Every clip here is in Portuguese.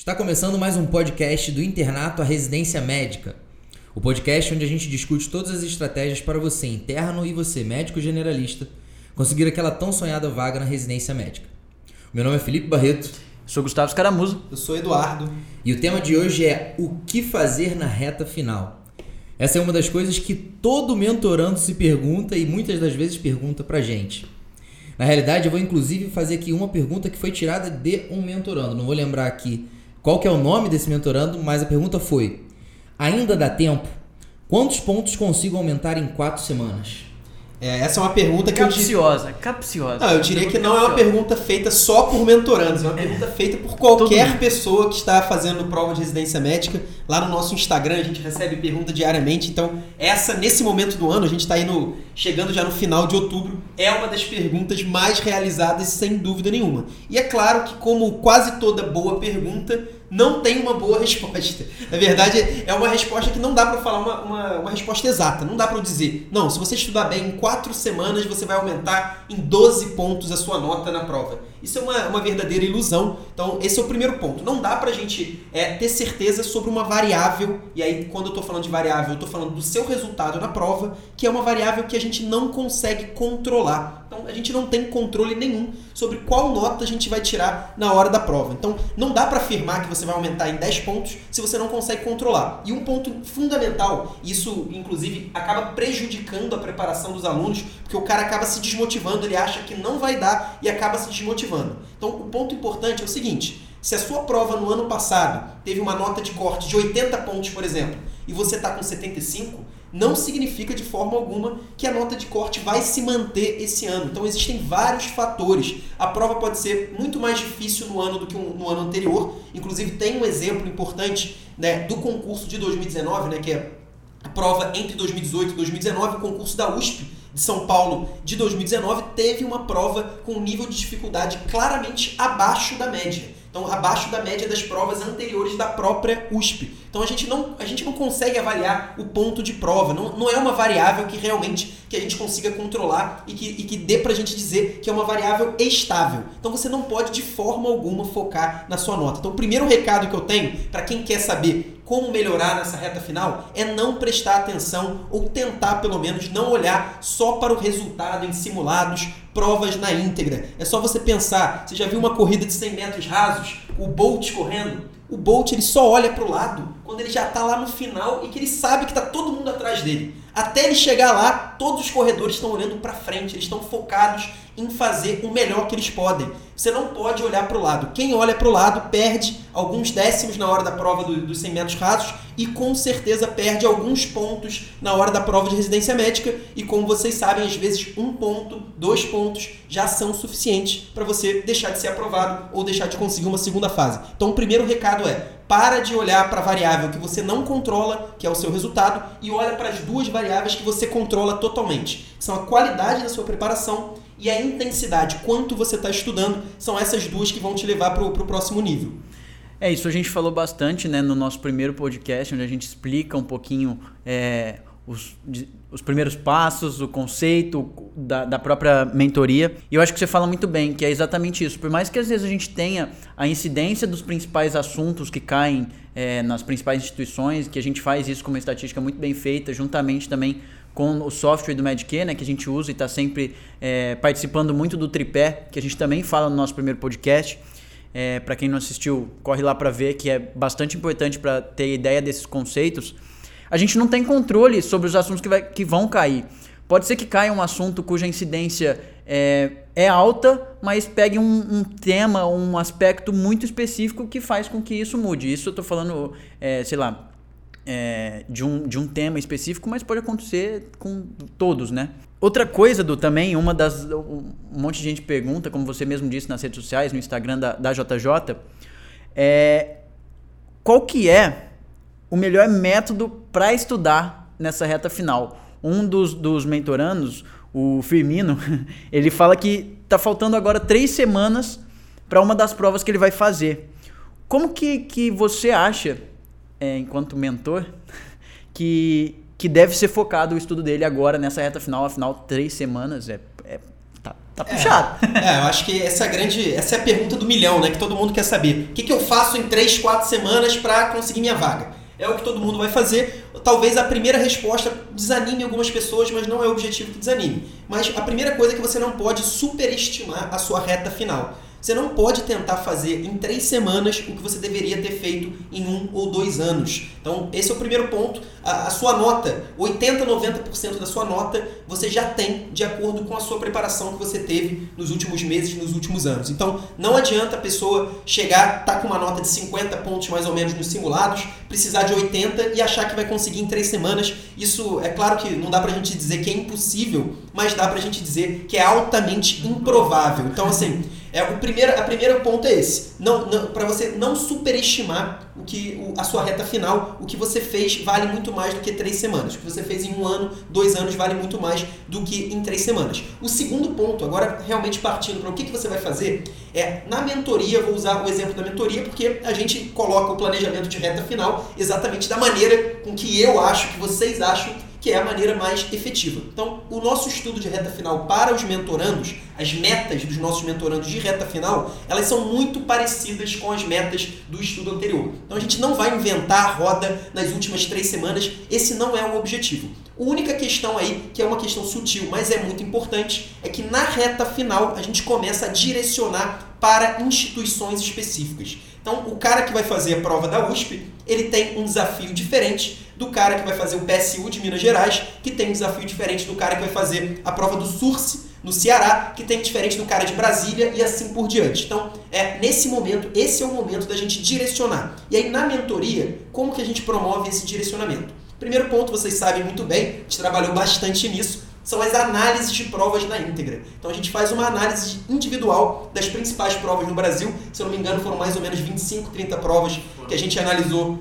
Está começando mais um podcast do Internato à Residência Médica. O podcast onde a gente discute todas as estratégias para você, interno e você, médico generalista, conseguir aquela tão sonhada vaga na residência médica. Meu nome é Felipe Barreto. Sou Gustavo Scaramuzo. Eu sou Eduardo. E o tema de hoje é o que fazer na reta final. Essa é uma das coisas que todo mentorando se pergunta e muitas das vezes pergunta pra gente. Na realidade, eu vou inclusive fazer aqui uma pergunta que foi tirada de um mentorando. Não vou lembrar aqui qual que é o nome desse mentorando, mas a pergunta foi: ainda dá tempo? Quantos pontos consigo aumentar em quatro semanas? É, essa é uma pergunta que capciosa, eu capciosa. Não, eu diria que não é uma pergunta feita só por mentorandos, é uma pergunta feita por qualquer pessoa que está fazendo prova de residência médica. Lá no nosso Instagram a gente recebe pergunta diariamente, então essa nesse momento do ano, a gente está indo chegando já no final de outubro, é uma das perguntas mais realizadas sem dúvida nenhuma. E é claro que como quase toda boa pergunta, não tem uma boa resposta. Na verdade, é uma resposta que não dá para falar uma, uma, uma, resposta exata. Não dá para dizer, não, se você estudar bem, em quatro semanas você vai aumentar em 12 pontos a sua nota na prova. Isso é uma, uma verdadeira ilusão. Então, esse é o primeiro ponto. Não dá pra gente é, ter certeza sobre uma variável, e aí, quando eu tô falando de variável, eu tô falando do seu resultado na prova, que é uma variável que a gente não consegue controlar. Então, a gente não tem controle nenhum sobre qual nota a gente vai tirar na hora da prova. Então, não dá para afirmar que você vai aumentar em 10 pontos se você não consegue controlar. E um ponto fundamental, isso inclusive acaba prejudicando a preparação dos alunos, porque o cara acaba se desmotivando, ele acha que não vai dar e acaba se desmotivando então, o ponto importante é o seguinte: se a sua prova no ano passado teve uma nota de corte de 80 pontos, por exemplo, e você está com 75, não significa de forma alguma que a nota de corte vai se manter esse ano. Então existem vários fatores. A prova pode ser muito mais difícil no ano do que no ano anterior. Inclusive tem um exemplo importante né, do concurso de 2019, né, que é a prova entre 2018 e 2019, o concurso da USP de São Paulo de 2019 teve uma prova com um nível de dificuldade claramente abaixo da média. Então, abaixo da média das provas anteriores da própria USP. Então, a gente não, a gente não consegue avaliar o ponto de prova. Não, não é uma variável que realmente que a gente consiga controlar e que, e que dê pra gente dizer que é uma variável estável. Então, você não pode, de forma alguma, focar na sua nota. Então, o primeiro recado que eu tenho para quem quer saber como melhorar nessa reta final é não prestar atenção ou tentar, pelo menos, não olhar só para o resultado em simulados, provas na íntegra. É só você pensar, você já viu uma corrida de 100 metros rasos, o Bolt correndo? O Bolt ele só olha para o lado quando ele já está lá no final e que ele sabe que está todo mundo atrás dele. Até ele chegar lá, todos os corredores estão olhando para frente, eles estão focados em fazer o melhor que eles podem. Você não pode olhar para o lado. Quem olha para o lado perde alguns décimos na hora da prova do, dos 100 metros rasos e com certeza perde alguns pontos na hora da prova de residência médica. E como vocês sabem, às vezes um ponto, dois pontos já são suficientes para você deixar de ser aprovado ou deixar de conseguir uma segunda fase. Então, o primeiro recado é: para de olhar para a variável que você não controla, que é o seu resultado, e olha para as duas variáveis que você controla totalmente. São a qualidade da sua preparação e a intensidade, quanto você está estudando, são essas duas que vão te levar para o próximo nível. É, isso a gente falou bastante né, no nosso primeiro podcast, onde a gente explica um pouquinho é, os, os primeiros passos, o conceito da, da, própria mentoria. E eu acho que você fala muito bem, que é exatamente isso. Por mais que às vezes a gente tenha a incidência dos principais assuntos que caem é, nas principais instituições, que a gente faz isso com uma estatística muito bem feita, juntamente também com o software do Medicare, né, que a gente usa e está sempre é, participando muito do tripé, que a gente também fala no nosso primeiro podcast. É, para quem não assistiu, corre lá para ver, que é bastante importante para ter ideia desses conceitos. A gente não tem controle sobre os assuntos que, vai, que vão cair. Pode ser que caia um assunto cuja incidência é, é alta, mas pegue um, um, tema, um aspecto muito específico que faz com que isso mude. Isso eu estou falando, é, sei lá, é, de, um, de um tema específico, mas pode acontecer com todos, né? Outra coisa, do também, uma das. Um monte de gente pergunta, como você mesmo disse nas redes sociais, no Instagram da, da JJ, é qual que é o melhor método para estudar nessa reta final? Um dos, dos mentorandos, o Firmino, ele fala que tá faltando agora três semanas para uma das provas que ele vai fazer. Como que, que você acha é, enquanto mentor, que, que deve ser focado o estudo dele agora nessa reta final, afinal, três semanas é, é tá, tá puxado. É, eu acho que essa é a grande. Essa é a pergunta do milhão, né? Que todo mundo quer saber. O que, que eu faço em 3, 4 semanas para conseguir minha vaga? É o que todo mundo vai fazer. Talvez a primeira resposta desanime algumas pessoas, mas não é o objetivo que desanime. Mas a primeira coisa é que você não pode superestimar a sua reta final. Você não pode tentar fazer em três semanas o que você deveria ter feito em um ou dois anos. Então, esse é o primeiro ponto. A, a sua nota, 80, 90% da sua nota, você já tem de acordo com a sua preparação que você teve nos últimos meses, nos últimos anos. Então, não adianta a pessoa chegar, tá com uma nota de 50 pontos mais ou menos nos simulados, precisar de 80 e achar que vai conseguir em três semanas. Isso é claro que não dá pra gente dizer que é impossível, mas dá pra gente dizer que é altamente improvável. Então, assim. É, o primeiro, a primeiro ponto é esse. Não, não, para você não superestimar o que o, a sua reta final, o que você fez vale muito mais do que três semanas. O que você fez em um ano, dois anos, vale muito mais do que em três semanas. O segundo ponto, agora realmente partindo para o que, que você vai fazer, é na mentoria, vou usar o exemplo da mentoria, porque a gente coloca o planejamento de reta final exatamente da maneira com que eu acho, que vocês acham que é a maneira mais efetiva. Então, o nosso estudo de reta final para os mentorandos, as metas dos nossos mentorandos de reta final, elas são muito parecidas com as metas do estudo anterior. Então, a gente não vai inventar a roda nas últimas três semanas, esse não é o objetivo. A única questão aí, que é uma questão sutil, mas é muito importante, é que na reta final a gente começa a direcionar para instituições específicas. Então, o cara que vai fazer a prova da USP, ele tem um desafio diferente do cara que vai fazer o PSU de Minas Gerais, que tem um desafio diferente do cara que vai fazer a prova do SURSE no Ceará, que tem diferente do cara de Brasília e assim por diante. Então, é nesse momento, esse é o momento da gente direcionar. E aí na mentoria, como que a gente promove esse direcionamento? Primeiro ponto, vocês sabem muito bem, a gente trabalhou bastante nisso, são as análises de provas na íntegra. Então a gente faz uma análise individual das principais provas no Brasil. Se eu não me engano, foram mais ou menos 25, 30 provas que a gente analisou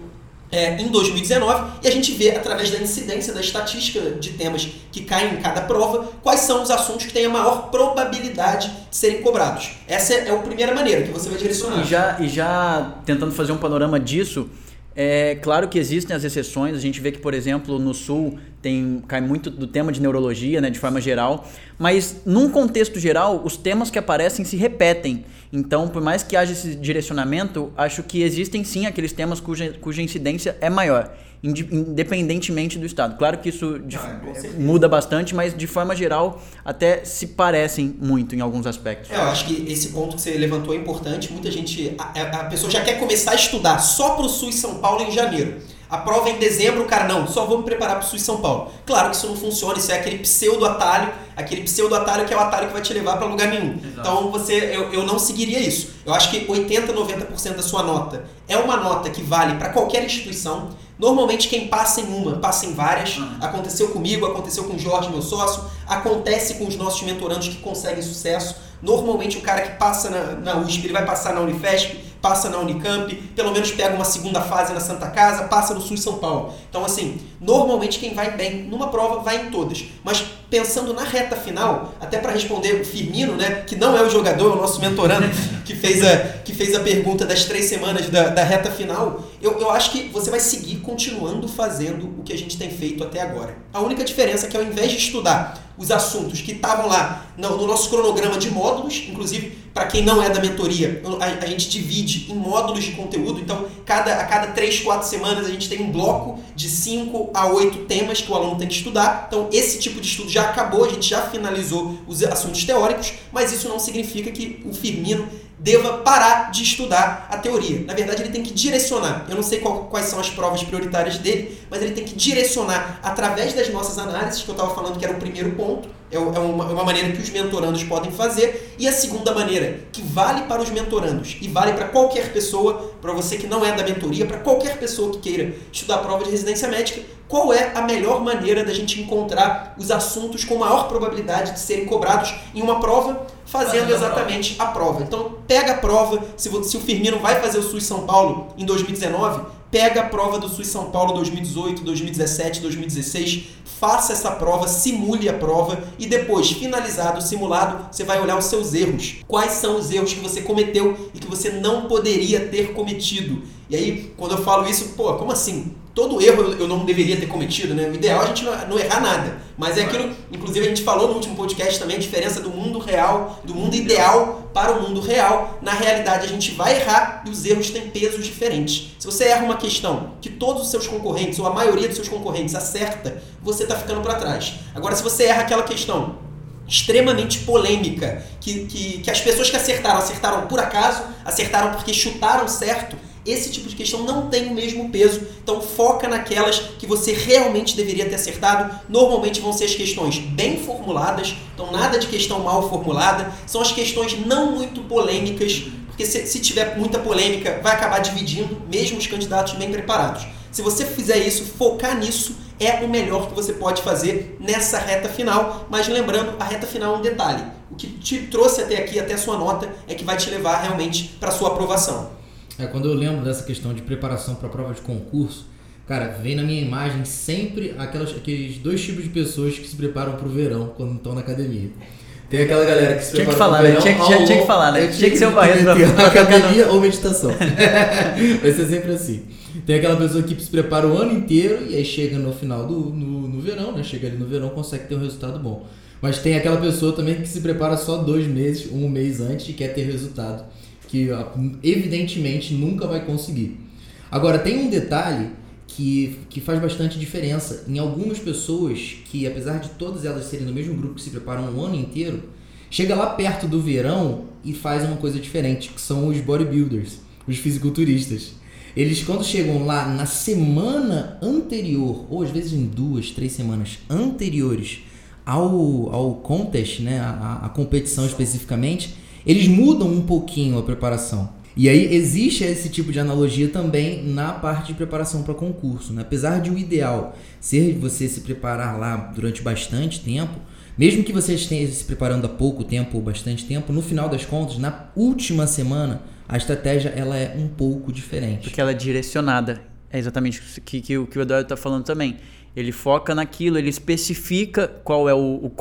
é, em 2019 e a gente vê através da incidência da estatística de temas que caem em cada prova quais são os assuntos que têm a maior probabilidade de serem cobrados. Essa é a primeira maneira que você vai direcionar. E já, e já tentando fazer um panorama disso, é claro que existem as exceções. A gente vê que, por exemplo, no Sul tem cai muito do tema de neurologia, né, de forma geral. Mas num contexto geral, os temas que aparecem se repetem. Então, por mais que haja esse direcionamento, acho que existem sim aqueles temas cuja, cuja incidência é maior, independentemente do estado. Claro que isso de, ah, muda bastante, mas de forma geral até se parecem muito em alguns aspectos. É, eu acho que esse ponto que você levantou é importante. Muita gente, a, a pessoa já quer começar a estudar só para o SUS São Paulo em janeiro. A prova é em dezembro, o cara, não, só vou me preparar para o SUS São Paulo. Claro que isso não funciona, isso é aquele pseudo atalho, aquele pseudo atalho que é o atalho que vai te levar para lugar nenhum. Exato. Então você, eu, eu não seguiria isso. Eu acho que 80, 90% da sua nota é uma nota que vale para qualquer instituição. Normalmente quem passa em uma, passa em várias. Uhum. Aconteceu comigo, aconteceu com o Jorge, meu sócio, acontece com os nossos mentorandos que conseguem sucesso. Normalmente o cara que passa na, na USP, ele vai passar na Unifesp, passa na Unicamp, pelo menos pega uma segunda fase na Santa Casa, passa no Sul São Paulo. Então, assim, normalmente quem vai bem numa prova vai em todas. Mas pensando na reta final, até para responder o Firmino, né, que não é o jogador, é o nosso mentorando, que fez a, que fez a pergunta das três semanas da, da reta final, eu, eu acho que você vai seguir continuando fazendo o que a gente tem feito até agora. A única diferença é que ao invés de estudar os assuntos que estavam lá no, no, nosso cronograma de módulos, inclusive para quem não é da mentoria, a, a, gente divide em módulos de conteúdo, então cada, a cada três, quatro semanas a gente tem um bloco de cinco a oito temas que o aluno tem que estudar. Então esse tipo de estudo já acabou, a gente já finalizou os assuntos teóricos, mas isso não significa que o Firmino deva parar de estudar a teoria. Na verdade, ele tem que direcionar. Eu não sei qual, quais são as provas prioritárias dele, mas ele tem que direcionar através das nossas análises, que eu estava falando que era o primeiro ponto, é, é uma, é uma maneira que os mentorandos podem fazer. E a segunda maneira, que vale para os mentorandos e vale para qualquer pessoa, para você que não é da mentoria, para qualquer pessoa que queira estudar a prova de residência médica, qual é a melhor maneira da gente encontrar os assuntos com maior probabilidade de serem cobrados em uma prova, fazendo exatamente a prova. Então, pega a prova, se, se o Firmino vai fazer o SUS São Paulo em 2019, pega a prova do SUS São Paulo 2018, 2017, 2016, faça essa prova, simule a prova e depois, finalizado o simulado, você vai olhar os seus erros. Quais são os erros que você cometeu e que você não poderia ter cometido? E aí, quando eu falo isso, pô, como assim? Todo erro eu não deveria ter cometido, né? O ideal é a gente não errar nada. Mas é aquilo, inclusive a gente falou no último podcast também, a diferença do mundo real, do mundo ideal para o mundo real. Na realidade, a gente vai errar e os erros têm pesos diferentes. Se você erra uma questão que todos os seus concorrentes, ou a maioria dos seus concorrentes, acerta, você está ficando para trás. Agora, se você erra aquela questão extremamente polêmica, que, que, que as pessoas que acertaram, acertaram por acaso, acertaram porque chutaram certo, esse tipo de questão não tem o mesmo peso. Então foca naquelas que você realmente deveria ter acertado. Normalmente vão ser as questões bem formuladas, então nada de questão mal formulada. São as questões não muito polêmicas, porque se, se tiver muita polêmica, vai acabar dividindo mesmo os candidatos bem preparados. Se você fizer isso, focar nisso é o melhor que você pode fazer nessa reta final. Mas lembrando, a reta final é um detalhe. O que te trouxe até aqui, até a sua nota, é que vai te levar realmente para a sua aprovação. É, quando eu lembro dessa questão de preparação para prova de concurso, cara, vem na minha imagem sempre aquelas, aqueles dois tipos de pessoas que se preparam para o verão quando estão na academia. Tem aquela galera que se tinha prepara que falar, né? Tinha, tinha, tinha, que falar, né? Tinha que ser o Barreto pra academia ou meditação. Vai ser sempre assim. Tem aquela pessoa que se prepara o ano inteiro e aí chega no final do no, no verão, né? Chega ali no verão consegue ter um resultado bom. Mas tem aquela pessoa também que se prepara só dois meses, um mês antes e quer ter resultado que evidentemente nunca vai conseguir. Agora, tem um detalhe que, que faz bastante diferença. Em algumas pessoas que, apesar de todas elas serem do mesmo grupo que se preparam um ano inteiro, chega lá perto do verão e faz uma coisa diferente, que são os bodybuilders, os fisiculturistas. Eles, quando chegam lá na semana anterior, ou às vezes em duas, três semanas anteriores ao, ao contest, né, a, a competição especificamente, eles mudam um pouquinho a preparação. E aí existe esse tipo de analogia também na parte de preparação para concurso. Né? Apesar de o ideal ser você se preparar lá durante bastante tempo, mesmo que você esteja se preparando há pouco tempo ou bastante tempo, no final das contas, na última semana, a estratégia ela é um pouco diferente. Porque ela é direcionada. É exatamente o que, que, que o Eduardo está falando também. Ele foca naquilo, ele especifica qual é o, o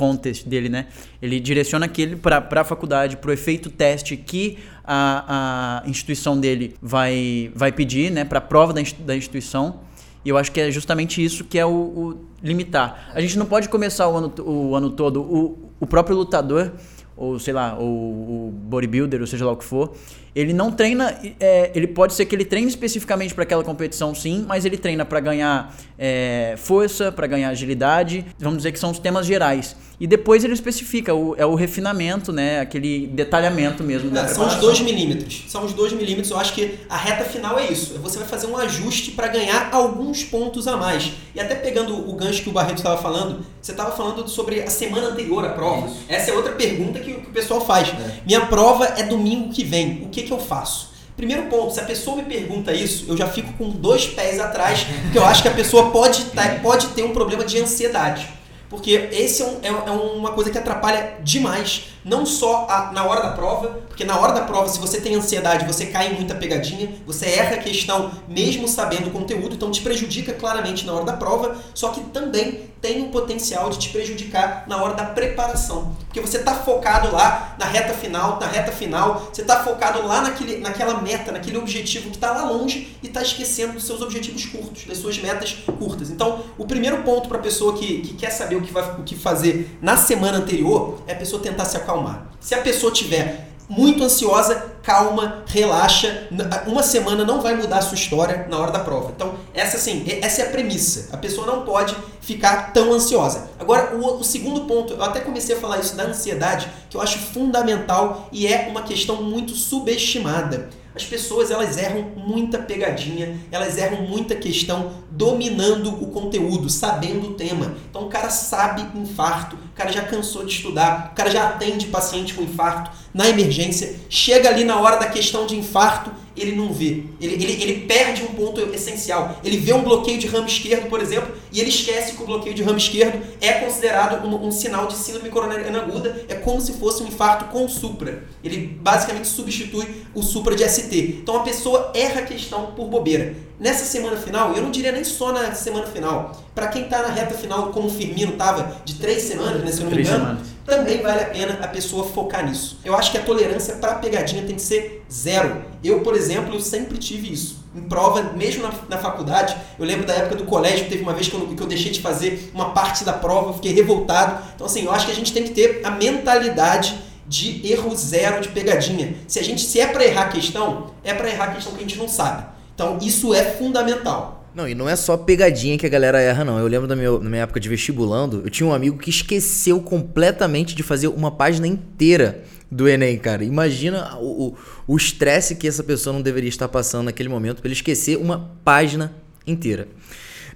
dele, né? Ele direciona aquele para a faculdade, para o efeito teste que a, a instituição dele vai, vai pedir, né? Para a prova da, da instituição. E eu acho que é justamente isso que é o, o limitar. A gente não pode começar o ano, o ano todo. O, o próprio lutador, ou sei lá, o bodybuilder, ou seja lá o que for, ele não treina. É, ele pode ser que ele treine especificamente para aquela competição, sim, mas ele treina para ganhar é, força, para ganhar agilidade. Vamos dizer que são os temas gerais. E depois ele especifica, o, é o refinamento, né? Aquele detalhamento mesmo. É, são os 2 milímetros. São os 2 milímetros. Eu acho que a reta final é isso. Você vai fazer um ajuste para ganhar alguns pontos a mais. E até pegando o gancho que o Barreto estava falando, você estava falando sobre a semana anterior à prova. Essa é outra pergunta que, que o pessoal faz. É. Minha prova é domingo que vem. O que, que eu faço? Primeiro ponto, se a pessoa me pergunta isso, eu já fico com dois pés atrás, porque eu acho que a pessoa pode, tá, pode ter um problema de ansiedade. Porque esse é, um, é, é uma coisa que atrapalha demais não só a, na hora da prova, porque na hora da prova, se você tem ansiedade, você cai em muita pegadinha, você erra a questão mesmo sabendo o conteúdo, então te prejudica claramente na hora da prova, só que também tem o potencial de te prejudicar na hora da preparação. Porque você está focado lá na reta final, na reta final, você está focado lá naquele, naquela meta, naquele objetivo que está lá longe e está esquecendo dos seus objetivos curtos, das suas metas curtas. Então, o primeiro ponto para a pessoa que, que quer saber o que, vai, o que fazer na semana anterior é a pessoa tentar se acalmar acalmar. Se a pessoa tiver muito ansiosa, calma, relaxa. Uma semana não vai mudar a sua história na hora da prova. Então, essa assim, essa é a premissa. A pessoa não pode ficar tão ansiosa. Agora, o, o, segundo ponto, eu até comecei a falar isso da ansiedade, que eu acho fundamental e é uma questão muito subestimada. As pessoas elas erram muita pegadinha, elas erram muita questão dominando o conteúdo, sabendo o tema. Então o cara sabe infarto, o cara já cansou de estudar, o cara já atende paciente com infarto na emergência, chega ali na hora da questão de infarto, ele não vê. Ele, ele, ele perde um ponto essencial. Ele vê um bloqueio de ramo esquerdo, por exemplo, e ele esquece que o bloqueio de ramo esquerdo é considerado um, um sinal de síndrome coronariana aguda, é como se fosse um infarto com supra. Ele basicamente substitui o supra de ST. Então a pessoa erra a questão por bobeira. Nessa semana final, eu não diria nem só na semana final, para quem está na reta final, como o Firmino estava, de três semanas, né, se eu não me engano, também vale a pena a pessoa focar nisso. Eu acho que a tolerância para pegadinha tem que ser zero. Eu, por exemplo, eu sempre tive isso. Em prova, mesmo na, na faculdade, eu lembro da época do colégio, teve uma vez que eu, que eu deixei de fazer uma parte da prova, eu fiquei revoltado. Então, assim, eu acho que a gente tem que ter a mentalidade de erro zero de pegadinha. Se a gente se é para errar a questão, é para errar a questão que a gente não sabe. Então, isso é fundamental. Não, e não é só pegadinha que a galera erra, não. Eu lembro da minha, minha época de vestibulando, eu tinha um amigo que esqueceu completamente de fazer uma página inteira do Enem, cara. Imagina o estresse que essa pessoa não deveria estar passando naquele momento para ele esquecer uma página inteira.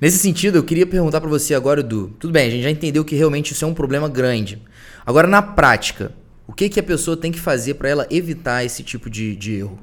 Nesse sentido, eu queria perguntar para você agora, Edu. Tudo bem, a gente já entendeu que realmente isso é um problema grande. Agora, na prática, o que, que a pessoa tem que fazer para ela evitar esse tipo de, de erro?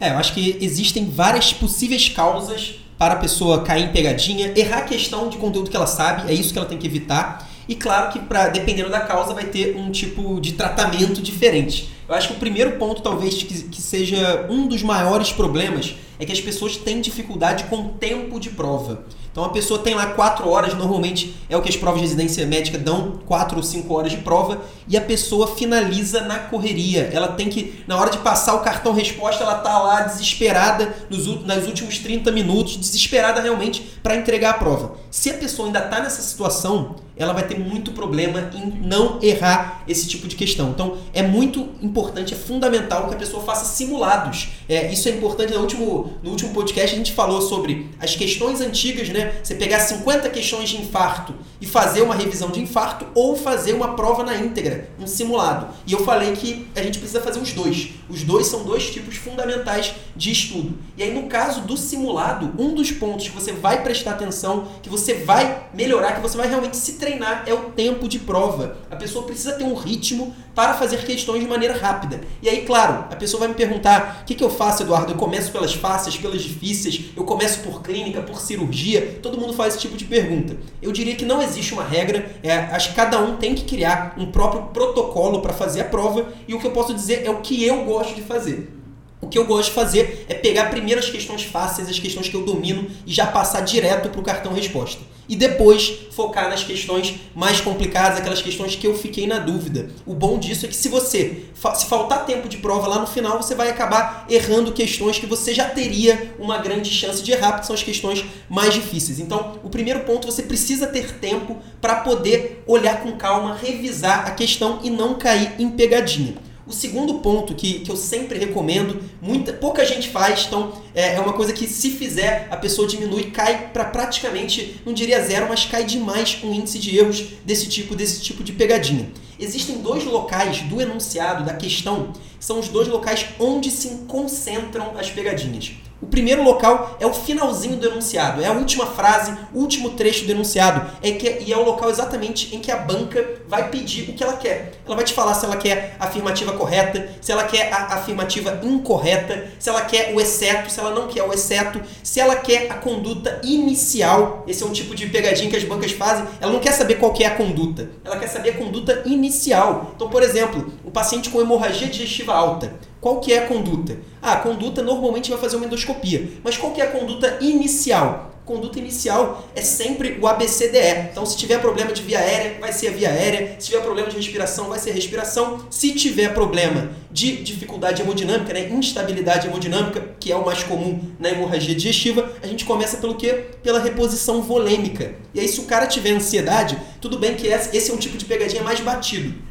É, eu acho que existem várias possíveis causas para a pessoa cair em pegadinha, errar a questão de conteúdo que ela sabe, é isso que ela tem que evitar. E claro que, pra, dependendo da causa, vai ter um tipo de tratamento diferente. Eu acho que o primeiro ponto, talvez, que, que seja um dos maiores problemas, é que as pessoas têm dificuldade com tempo de prova. Então a pessoa tem lá 4 horas, normalmente é o que as provas de residência médica dão, 4 ou 5 horas de prova, e a pessoa finaliza na correria. Ela tem que, na hora de passar o cartão resposta, ela tá lá desesperada nos, nos últimos 30 minutos, desesperada realmente para entregar a prova. Se a pessoa ainda está nessa situação, ela vai ter muito problema em não errar esse tipo de questão. Então é muito importante, é fundamental que a pessoa faça simulados. É, isso é importante. No último, no último podcast a gente falou sobre as questões antigas, né? Você pegar 50 questões de infarto e fazer uma revisão de infarto ou fazer uma prova na íntegra, um simulado. E eu falei que a gente precisa fazer os dois. Os dois são dois tipos fundamentais de estudo. E aí, no caso do simulado, um dos pontos que você vai prestar atenção, que você vai melhorar, que você vai realmente se treinar, é o tempo de prova. A pessoa precisa ter um ritmo para fazer questões de maneira rápida. E aí, claro, a pessoa vai me perguntar: o que, que eu faço, Eduardo? Eu começo pelas fáceis, pelas difíceis, eu começo por clínica, por cirurgia? Todo mundo faz esse tipo de pergunta. Eu diria que não existe uma regra, é, acho que cada um tem que criar um próprio protocolo para fazer a prova, e o que eu posso dizer é o que eu gosto de fazer. O que eu gosto de fazer é pegar primeiro as questões fáceis, as questões que eu domino e já passar direto para o cartão resposta. E depois focar nas questões mais complicadas, aquelas questões que eu fiquei na dúvida. O bom disso é que se você, se faltar tempo de prova lá no final, você vai acabar errando questões que você já teria uma grande chance de errar, porque são as questões mais difíceis. Então, o primeiro ponto, você precisa ter tempo para poder olhar com calma, revisar a questão e não cair em pegadinha. O segundo ponto que, que eu sempre recomendo, muita, pouca gente faz, então é, é uma coisa que se fizer a pessoa diminui, cai para praticamente, não diria zero, mas cai demais o índice de erros desse tipo, desse tipo de pegadinha. Existem dois locais do enunciado, da questão, que são os dois locais onde se concentram as pegadinhas. O primeiro local é o finalzinho do enunciado, é a última frase, o último trecho do enunciado, é que, e é o local exatamente em que a banca vai pedir o que ela quer. Ela vai te falar se ela quer a afirmativa correta, se ela quer a afirmativa incorreta, se ela quer o exceto, se ela não quer o exceto, se ela quer a conduta inicial. Esse é um tipo de pegadinha que as bancas fazem. Ela não quer saber qual que é a conduta, ela quer saber a conduta inicial. Então, por exemplo, o paciente com hemorragia digestiva alta. Qual que é a conduta? Ah, a conduta normalmente vai fazer uma endoscopia. Mas qual que é a conduta inicial? Conduta inicial é sempre o ABCDE. Então, se tiver problema de via aérea, vai ser a via aérea. Se tiver problema de respiração, vai ser a respiração. Se tiver problema de dificuldade hemodinâmica, né, instabilidade hemodinâmica, que é o mais comum na hemorragia digestiva, a gente começa pelo quê? Pela reposição volêmica. E aí, se o cara tiver ansiedade, tudo bem que esse é um tipo de pegadinha mais batido.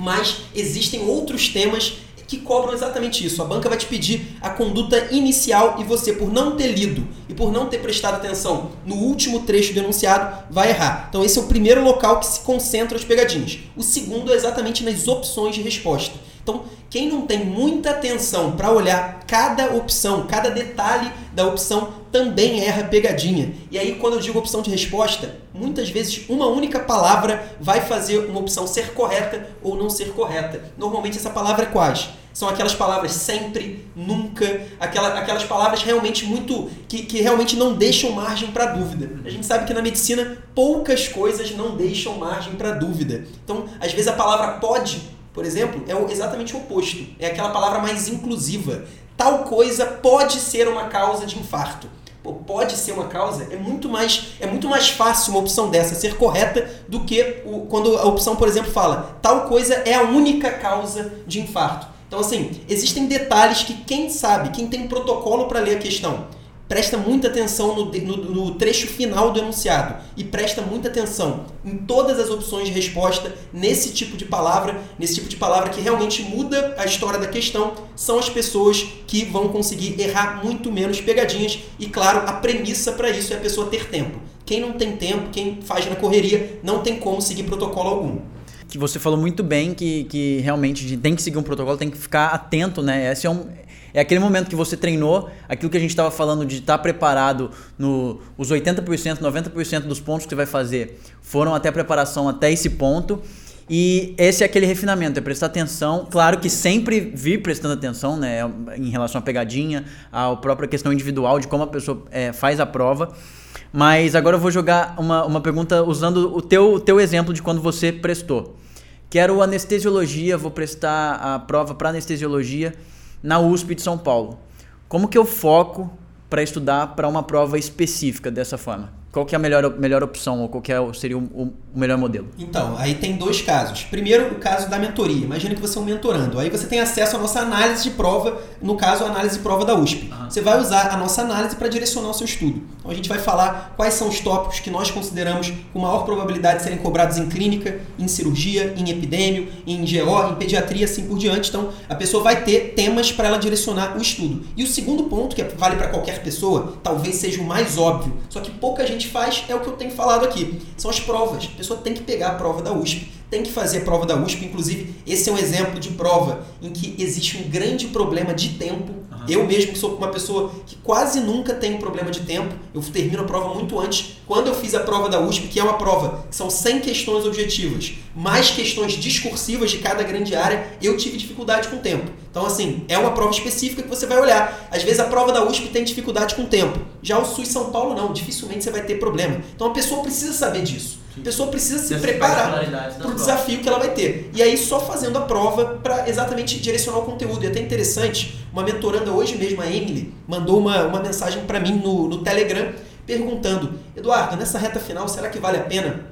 Mas existem outros temas que cobram exatamente isso. A banca vai te pedir a conduta inicial e você, por não ter lido e por não ter prestado atenção no último trecho do enunciado, vai errar. Então, esse é o primeiro local que se concentra as pegadinhas. O segundo é exatamente nas opções de resposta. Então, quem não tem muita atenção para olhar cada opção, cada detalhe da opção, também erra pegadinha. E aí, quando eu digo opção de resposta, muitas vezes uma única palavra vai fazer uma opção ser correta ou não ser correta. Normalmente, essa palavra é quais? São aquelas palavras sempre, nunca, aquela, aquelas palavras realmente muito. Que, que realmente não deixam margem para dúvida. A gente sabe que na medicina poucas coisas não deixam margem para dúvida. Então, às vezes a palavra pode por exemplo, é exatamente o oposto. É aquela palavra mais inclusiva. Tal coisa pode ser uma causa de infarto. pô, pode ser uma causa, é muito mais é muito mais fácil uma opção dessa ser correta do que o, quando a opção, por exemplo, fala tal coisa é a única causa de infarto. Então, assim, existem detalhes que quem sabe, quem tem um protocolo para ler a questão, presta muita atenção no, no, no, trecho final do enunciado e presta muita atenção em todas as opções de resposta nesse tipo de palavra, nesse tipo de palavra que realmente muda a história da questão, são as pessoas que vão conseguir errar muito menos pegadinhas e, claro, a premissa para isso é a pessoa ter tempo. Quem não tem tempo, quem faz na correria, não tem como seguir protocolo algum que você falou muito bem que, que realmente tem que seguir um protocolo, tem que ficar atento, né? Esse é um, é aquele momento que você treinou, aquilo que a gente estava falando de estar tá preparado, no, os 80%, 90% dos pontos que você vai fazer foram até a preparação até esse ponto. E esse é aquele refinamento, é prestar atenção. Claro que sempre vir prestando atenção, né, em relação à pegadinha, à própria questão individual de como a pessoa é, faz a prova. Mas agora eu vou jogar uma, uma pergunta usando o teu, o teu exemplo de quando você prestou. Quero anestesiologia, vou prestar a prova para anestesiologia na USP de São Paulo. Como que eu foco para estudar para uma prova específica dessa forma? Qual que é a melhor, melhor opção ou qual que é, seria o, o, melhor modelo? Então, aí tem dois casos. Primeiro, o caso da mentoria. Imagina que você é um mentorando. Aí você tem acesso à nossa análise de prova, no caso, a análise de prova da USP. Uhum. Você vai usar a nossa análise para direcionar o seu estudo. Então, a gente vai falar quais são os tópicos que nós consideramos com maior probabilidade de serem cobrados em clínica, em cirurgia, em epidêmio, em GO, em pediatria, assim por diante. Então, a pessoa vai ter temas para ela direcionar o estudo. E o segundo ponto, que vale para qualquer pessoa, talvez seja o mais óbvio, só que pouca gente faz é o que eu tenho falado aqui. São as provas. A pessoa tem que pegar a prova da USP, tem que fazer a prova da USP. Inclusive, esse é um exemplo de prova em que existe um grande problema de tempo. Uhum. Eu mesmo que sou uma pessoa que quase nunca tem problema de tempo, eu termino a prova muito antes. Quando eu fiz a prova da USP, que é uma prova que são 100 questões objetivas, mais questões discursivas de cada grande área, eu tive dificuldade com o tempo. Então, assim, é uma prova específica que você vai olhar. Às vezes a prova da USP tem dificuldade com o tempo. Já o SUS São Paulo não, dificilmente você vai ter problema. Então a pessoa precisa saber disso. A pessoa precisa se preparar para o desafio que ela vai ter. E aí só fazendo a prova para exatamente direcionar o conteúdo. E é até interessante, uma mentoranda hoje mesmo, a Emily, mandou uma, uma mensagem para mim no, no Telegram perguntando, Eduardo, nessa reta final, será que vale a pena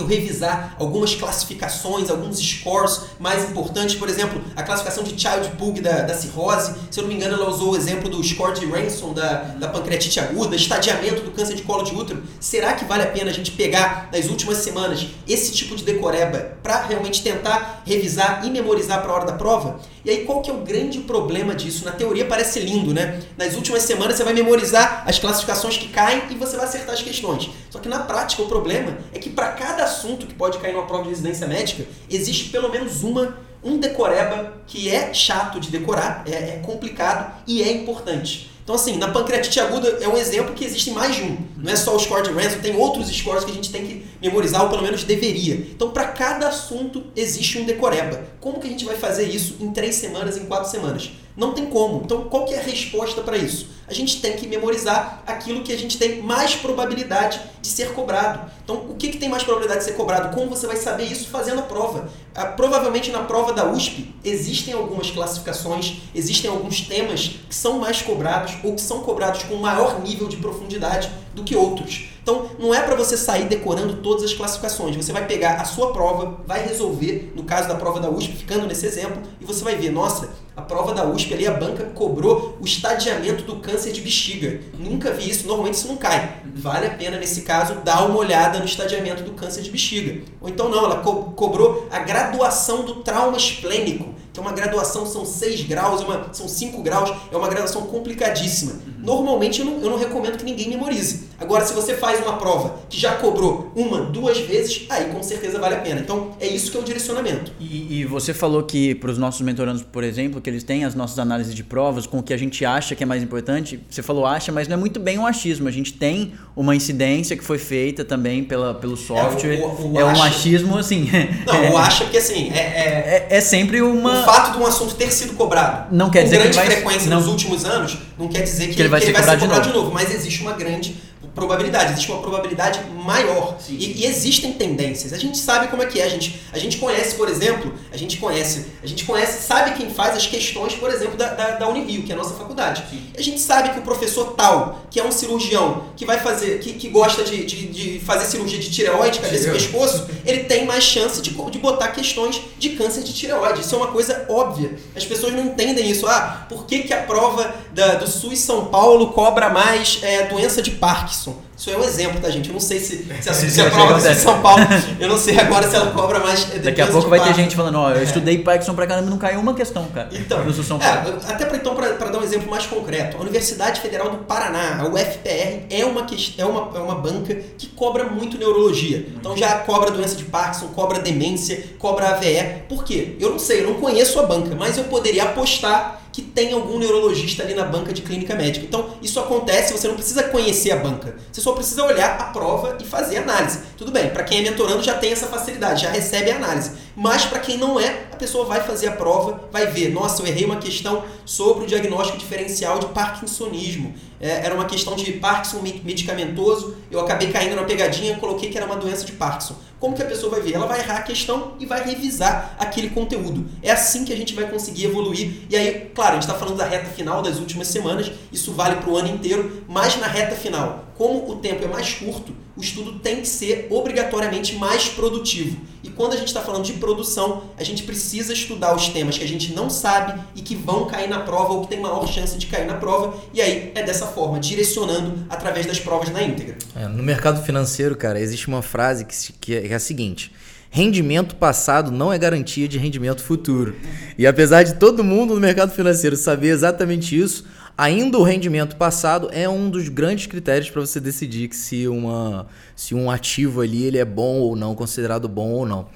eu revisar algumas classificações, alguns scores mais importantes, por exemplo, a classificação de Child Pug da, da cirrose, se eu não me engano, ela usou o exemplo do score de Ransom da, da pancreatite aguda, estadiamento do câncer de colo de útero. Será que vale a pena a gente pegar nas últimas semanas esse tipo de decoreba para realmente tentar revisar e memorizar para a hora da prova? E aí qual que é o grande problema disso? Na teoria parece lindo, né? Nas últimas semanas você vai memorizar as classificações que caem e você vai acertar as questões. Só que na prática o problema é que para cada assunto que pode cair numa prova de residência médica, existe pelo menos uma um decoreba que é chato de decorar, é, é complicado e é importante. Então, assim, na pancreatite aguda é um exemplo que existe mais de um. Não é só o score de Ransom, tem outros scores que a gente tem que memorizar, ou pelo menos deveria. Então, para cada assunto existe um decoreba. Como que a gente vai fazer isso em três semanas, em quatro semanas? Não tem como. Então, qual que é a resposta para isso? A gente tem que memorizar aquilo que a gente tem mais probabilidade de ser cobrado. Então, o que, que tem mais probabilidade de ser cobrado? Como você vai saber isso fazendo a prova? Ah, provavelmente na prova da USP existem algumas classificações, existem alguns temas que são mais cobrados ou que são cobrados com maior nível de profundidade do que outros. Então, não é para você sair decorando todas as classificações. Você vai pegar a sua prova, vai resolver, no caso da prova da USP, ficando nesse exemplo, e você vai ver, nossa, a prova da USP ali, a banca cobrou o estadiamento do câncer de bexiga. Nunca vi isso, normalmente isso não cai. Vale a pena, nesse caso, dar uma olhada no estadiamento do câncer de bexiga. Ou então não, ela co cobrou a graduação do trauma esplênico que é uma graduação, são 6 graus, é uma, são 5 graus, é uma graduação complicadíssima. Normalmente eu não, eu não recomendo que ninguém memorize. Agora, se você faz uma prova que já cobrou uma, duas vezes, aí com certeza vale a pena. Então, é isso que é o direcionamento. E, e você falou que para os nossos mentorandos, por exemplo, que eles têm as nossas análises de provas com o que a gente acha que é mais importante. Você falou acha, mas não é muito bem um achismo. A gente tem uma incidência que foi feita também pela, pelo software. É, o, o, o é um achismo, assim. Não, o acha porque assim, é, é, é, é sempre uma fato de um assunto ter sido cobrado não quer com dizer grande que frequência não. nos últimos anos, não quer dizer que, que ele vai, ser, ele vai cobrado ser cobrado de de novo. Mas existe uma grande probabilidade, existe uma probabilidade maior. E, e, existem tendências. A gente sabe como é que é. A gente, a gente conhece, por exemplo, a gente conhece, a gente conhece, sabe quem faz as questões, por exemplo, da, da, da Unirio, que é a nossa faculdade. A gente sabe que o professor tal, que é um cirurgião, que vai fazer, que, que gosta de, de, de fazer cirurgia de tireoide, cabeça e pescoço, ele tem mais chance de, de botar questões de câncer de tireoide. Isso é uma coisa óbvia. As pessoas não entendem isso. Ah, por que, que a prova da, do SUS São Paulo cobra mais é, doença de Parkinson? Isso é um exemplo, tá, gente? Eu não sei se, se, a, se a prova de São Paulo, eu não sei agora se ela cobra mais. Daqui a pouco vai ter gente falando, ó, eu é. estudei Parkinson pra caramba e não caiu uma questão, cara. Então, no São Paulo. É, até pra, então, para dar um exemplo mais concreto, a Universidade Federal do Paraná, a UFPR, é uma, é uma, é uma banca que cobra muito neurologia. Então já cobra doença de Parkinson, cobra demência, cobra AVE. Por quê? Eu não sei, eu não conheço a banca, mas eu poderia apostar que tem algum neurologista ali na banca de clínica médica. Então, isso acontece, você não precisa conhecer a banca. Você só precisa olhar a prova e fazer análise. Tudo bem, para quem é mentorando já tem essa facilidade, já recebe a análise. Mas para quem não é, a pessoa vai fazer a prova, vai ver, nossa, eu errei uma questão sobre o diagnóstico diferencial de parkinsonismo. É, era uma questão de Parkinson medicamentoso, eu acabei caindo na pegadinha, coloquei que era uma doença de Parkinson. Como que a pessoa vai ver? Ela vai errar a questão e vai revisar aquele conteúdo. É assim que a gente vai conseguir evoluir. E aí, claro, a gente está falando da reta final das últimas semanas, isso vale para o ano inteiro, mas na reta final, como o tempo é mais curto, o estudo tem que ser obrigatoriamente mais produtivo. E quando a gente está falando de produção, a gente precisa estudar os temas que a gente não sabe e que vão cair na prova ou que tem maior chance de cair na prova. E aí é dessa forma, direcionando através das provas na íntegra. É, no mercado financeiro, cara, existe uma frase que, que é a seguinte rendimento passado não é garantia de rendimento futuro. E apesar de todo mundo no mercado financeiro saber exatamente isso, ainda o rendimento passado é um dos grandes critérios para você decidir se, uma, se um ativo ali ele é bom ou não, considerado bom ou não.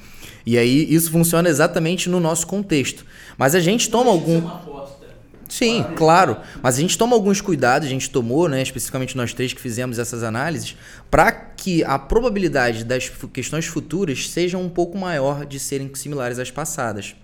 E aí isso funciona exatamente no nosso contexto. Mas a gente toma algum. Sim, claro. Mas a gente toma alguns cuidados, a gente tomou, né, especificamente nós três que fizemos essas análises, para que a probabilidade das questões futuras seja um pouco maior de serem similares às passadas.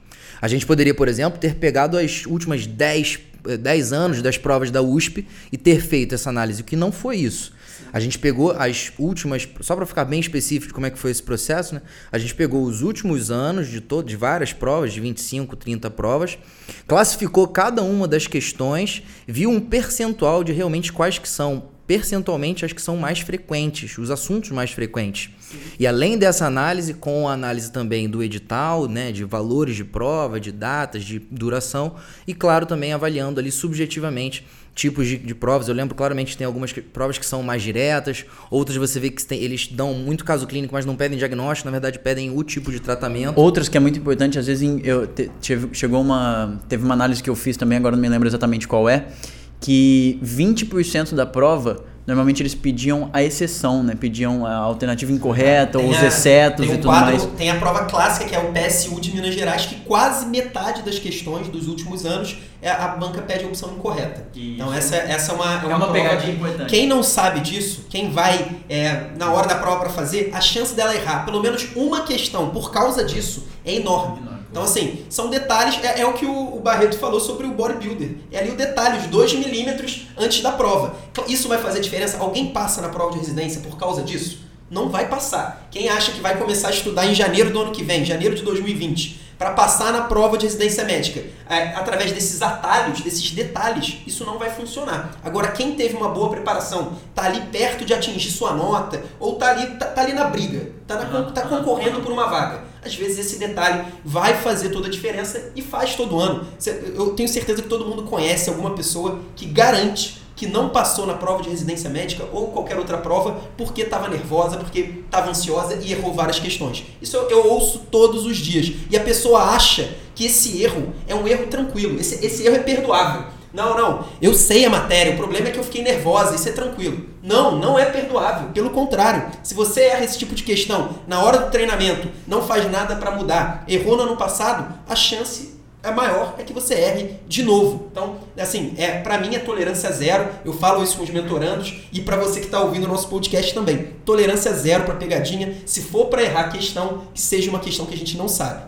A gente poderia, por exemplo, ter pegado as últimas 10 10 anos das provas da USP e ter feito essa análise, o que não foi isso. A gente pegou as últimas, só para ficar bem específico de como é que foi esse processo, né? A gente pegou os últimos anos de, todo, de várias provas, de 25, 30 provas, classificou cada uma das questões, viu um percentual de realmente quais que são percentualmente as que são mais frequentes, os assuntos mais frequentes. Sim. E além dessa análise, com a análise também do edital, né, de valores de prova, de datas, de duração, e claro, também avaliando ali subjetivamente tipos de, de, provas. Eu lembro claramente que tem algumas que, provas que são mais diretas, outras você vê que tem, eles dão muito caso clínico, mas não pedem diagnóstico, na verdade pedem o tipo de tratamento. Outras que é muito importante, às vezes em, eu te, chegou uma teve uma análise que eu fiz também, agora não me lembro exatamente qual é, que 20% da prova normalmente eles pediam a exceção, né? Pediam a alternativa incorreta, ou os excetos e tudo quadro, mais. Tem a prova clássica, que é o PSU de Minas Gerais, que quase metade das questões dos últimos anos é a banca pede a opção incorreta. Isso. Então essa, essa é uma, é uma, é uma pegadinha importante. Quem não sabe disso, quem vai é, na hora da prova para fazer, a chance dela errar pelo menos uma questão por causa disso é enorme. enorme. Então, assim, são detalhes, é, é o que o, o, Barreto falou sobre o bodybuilder. É ali o detalhe, os 2 milímetros antes da prova. Então, isso vai fazer diferença? Alguém passa na prova de residência por causa disso? Não vai passar. Quem acha que vai começar a estudar em janeiro do ano que vem, janeiro de 2020, para passar na prova de residência médica, é, através desses atalhos, desses detalhes, isso não vai funcionar. Agora, quem teve uma boa preparação, tá ali perto de atingir sua nota, ou tá ali, tá, tá ali na briga, tá, na, tá concorrendo por uma vaga às vezes esse detalhe vai fazer toda a diferença e faz todo ano. Eu tenho certeza que todo mundo conhece alguma pessoa que garante que não passou na prova de residência médica ou qualquer outra prova porque estava nervosa, porque estava ansiosa e errou várias questões. Isso eu, ouço todos os dias. E a pessoa acha que esse erro é um erro tranquilo, esse, esse erro é perdoável. Não, não. Eu sei a matéria. O problema é que eu fiquei nervosa. Isso é tranquilo. Não, não é perdoável. Pelo contrário, se você erra esse tipo de questão na hora do treinamento, não faz nada para mudar, errou no ano passado, a chance é maior é que você erre de novo. Então, assim, é para mim é tolerância zero. Eu falo isso com os mentorandos e para você que está ouvindo o nosso podcast também. Tolerância zero para pegadinha. Se for para errar a questão, que seja uma questão que a gente não sabe.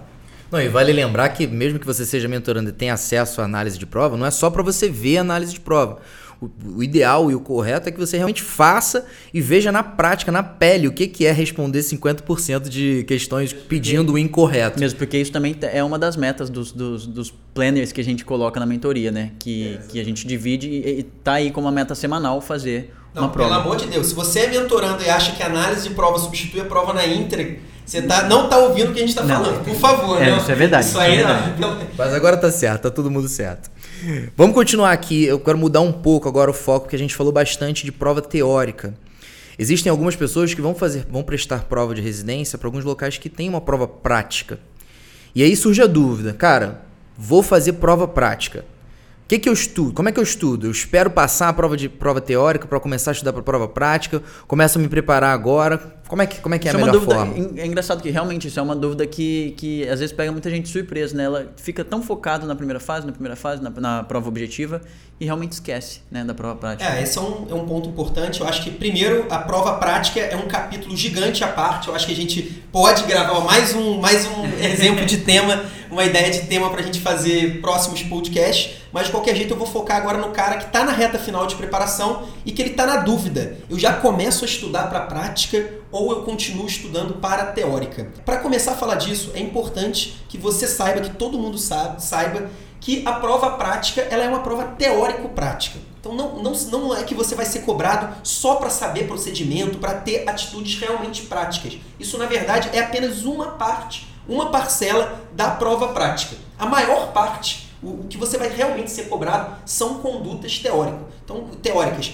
Não, e vale lembrar que mesmo que você seja mentorando e tenha acesso à análise de prova, não é só para você ver a análise de prova. O, o, ideal e o correto é que você realmente faça e veja na prática, na pele, o que, que é responder 50% de questões pedindo o incorreto. Mesmo porque isso também é uma das metas dos, dos, dos planners que a gente coloca na mentoria, né? Que, é, que a gente divide e, e tá aí como uma meta semanal fazer não, uma prova. Pelo amor de Deus, se você é mentorando e acha que a análise de prova substitui a prova na íntegra, você tá, não tá ouvindo o que a gente tá falando. Por favor, é, Isso é verdade. Isso aí é verdade. não. Mas agora tá certo, tá todo mundo certo. Vamos continuar aqui. Eu quero mudar um pouco agora o foco, que a gente falou bastante de prova teórica. Existem algumas pessoas que vão fazer, vão prestar prova de residência para alguns locais que têm uma prova prática. E aí surge a dúvida, cara, vou fazer prova prática que, que eu estudo? Como é que eu estudo? Eu espero passar a prova de prova teórica para começar a estudar para prova prática? Começo a me preparar agora? Como é que, como é, que é a melhor dúvida, forma? É engraçado que realmente isso é uma dúvida que, que às vezes pega muita gente surpresa, né? Ela fica tão focada na primeira fase, na primeira fase, na, na prova objetiva e realmente esquece né, da prova prática. É, esse é um, é um ponto importante. Eu acho que, primeiro, a prova prática é um capítulo gigante à parte. Eu acho que a gente pode gravar mais um, mais um exemplo de tema, uma ideia de tema para a gente fazer próximos podcasts. Mas de qualquer jeito eu vou focar agora no cara que está na reta final de preparação e que ele está na dúvida. Eu já começo a estudar para a prática ou eu continuo estudando para a teórica? Para começar a falar disso, é importante que você saiba, que todo mundo sabe, saiba que a prova prática ela é uma prova teórico-prática. Então não, não, não é que você vai ser cobrado só para saber procedimento, para ter atitudes realmente práticas. Isso, na verdade, é apenas uma parte, uma parcela da prova prática. A maior parte o, que você vai realmente ser cobrado são condutas teóricas. Então, teóricas.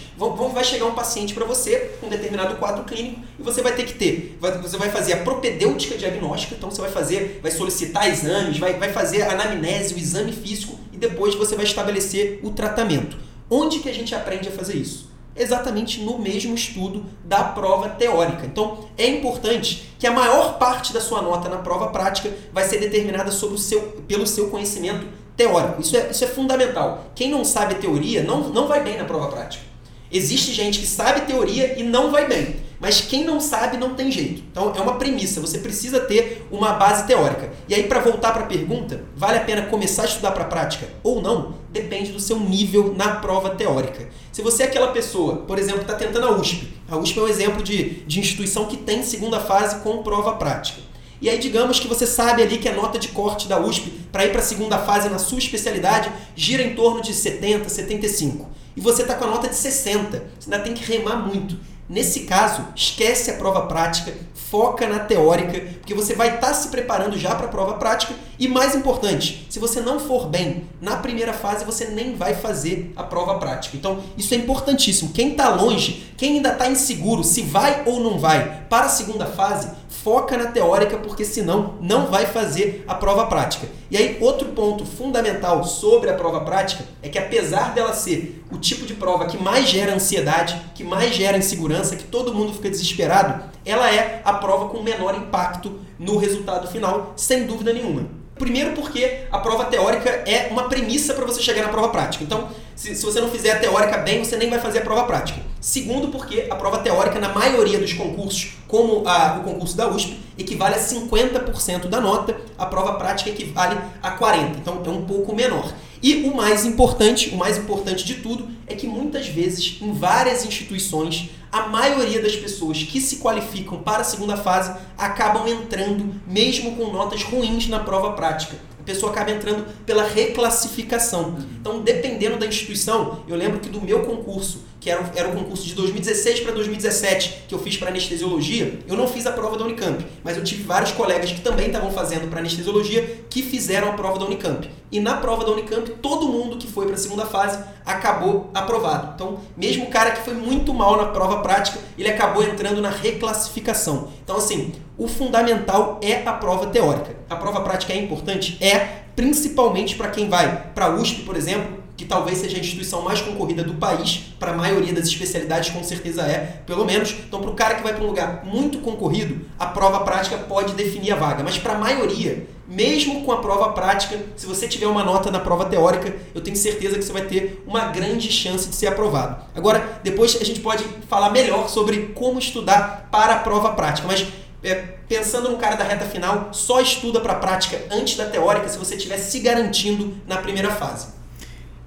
vai chegar um paciente para você com um determinado quadro clínico e você vai ter que ter, você vai fazer a propedêutica diagnóstica, então você vai fazer, vai solicitar exames, vai, vai fazer a anamnese, o exame físico e depois você vai estabelecer o tratamento. Onde que a gente aprende a fazer isso? exatamente no mesmo estudo da prova teórica. Então, é importante que a maior parte da sua nota na prova prática vai ser determinada sobre o seu, pelo seu conhecimento teórico. Isso é, isso é fundamental. Quem não sabe teoria não, não vai bem na prova prática. Existe gente que sabe teoria e não vai bem. Mas quem não sabe não tem jeito. Então é uma premissa, você precisa ter uma base teórica. E aí, para voltar para a pergunta, vale a pena começar a estudar para a prática ou não? Depende do seu nível na prova teórica. Se você é aquela pessoa, por exemplo, que está tentando a USP, a USP é um exemplo de, de instituição que tem segunda fase com prova prática. E aí, digamos que você sabe ali que a nota de corte da USP para ir para a segunda fase na sua especialidade gira em torno de 70, 75. E você está com a nota de 60. Você ainda tem que remar muito. Nesse caso, esquece a prova prática, foca na teórica, porque você vai estar tá se preparando já para a prova prática. E mais importante, se você não for bem na primeira fase, você nem vai fazer a prova prática. Então, isso é importantíssimo. Quem está longe, quem ainda está inseguro se vai ou não vai para a segunda fase, foca na teórica, porque senão não vai fazer a prova prática. E aí, outro ponto fundamental sobre a prova prática é que, apesar dela ser o tipo de prova que mais gera ansiedade, que mais gera insegurança, que todo mundo fica desesperado, ela é a prova com menor impacto no resultado final, sem dúvida nenhuma. Primeiro porque a prova teórica é uma premissa para você chegar na prova prática. Então, se, se, você não fizer a teórica bem, você nem vai fazer a prova prática. Segundo porque a prova teórica, na maioria dos concursos, como a, o concurso da USP, equivale a 50% da nota, a prova prática equivale a 40%. Então, é um pouco menor. E o mais importante, o mais importante de tudo, é que muitas vezes, em várias instituições, a maioria das pessoas que se qualificam para a segunda fase acabam entrando mesmo com notas ruins na prova prática pessoa acaba entrando pela reclassificação. Então, dependendo da instituição, eu lembro que do meu concurso, que era, era um concurso de 2016 para 2017, que eu fiz para anestesiologia, eu não fiz a prova da Unicamp, mas eu tive vários colegas que também estavam fazendo para anestesiologia que fizeram a prova da Unicamp. E na prova da Unicamp, todo mundo que foi para a segunda fase acabou aprovado. Então, mesmo o cara que foi muito mal na prova prática, ele acabou entrando na reclassificação. Então, assim, o fundamental é a prova teórica. A prova prática é importante? É, principalmente para quem vai para a USP, por exemplo, que talvez seja a instituição mais concorrida do país, para a maioria das especialidades com certeza é, pelo menos. Então, para o cara que vai para um lugar muito concorrido, a prova prática pode definir a vaga. Mas para a maioria, mesmo com a prova prática, se você tiver uma nota na prova teórica, eu tenho certeza que você vai ter uma grande chance de ser aprovado. Agora, depois a gente pode falar melhor sobre como estudar para a prova prática, mas é, pensando no cara da reta final, só estuda para a prática antes da teórica se você estiver se garantindo na primeira fase.